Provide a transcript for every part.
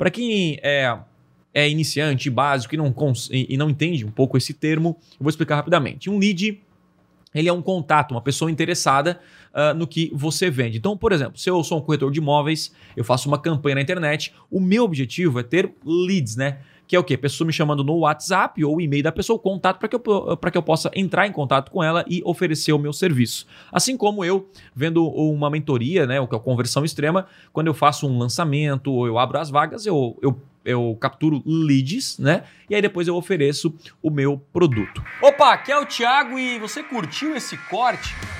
Para quem é, é iniciante, básico e não, e não entende um pouco esse termo, eu vou explicar rapidamente. Um lead ele é um contato, uma pessoa interessada uh, no que você vende. Então, por exemplo, se eu sou um corretor de imóveis, eu faço uma campanha na internet, o meu objetivo é ter leads, né? Que é o quê? Pessoa me chamando no WhatsApp ou e-mail da pessoa, contato para que, eu, que eu possa entrar em contato com ela e oferecer o meu serviço. Assim como eu, vendo uma mentoria, né, o que é conversão extrema, quando eu faço um lançamento ou eu abro as vagas, eu, eu eu capturo leads, né? E aí depois eu ofereço o meu produto. Opa, aqui é o Thiago e você curtiu esse corte?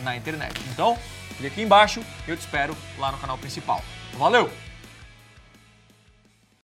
na internet. Então, clique aqui embaixo e eu te espero lá no canal principal. Valeu!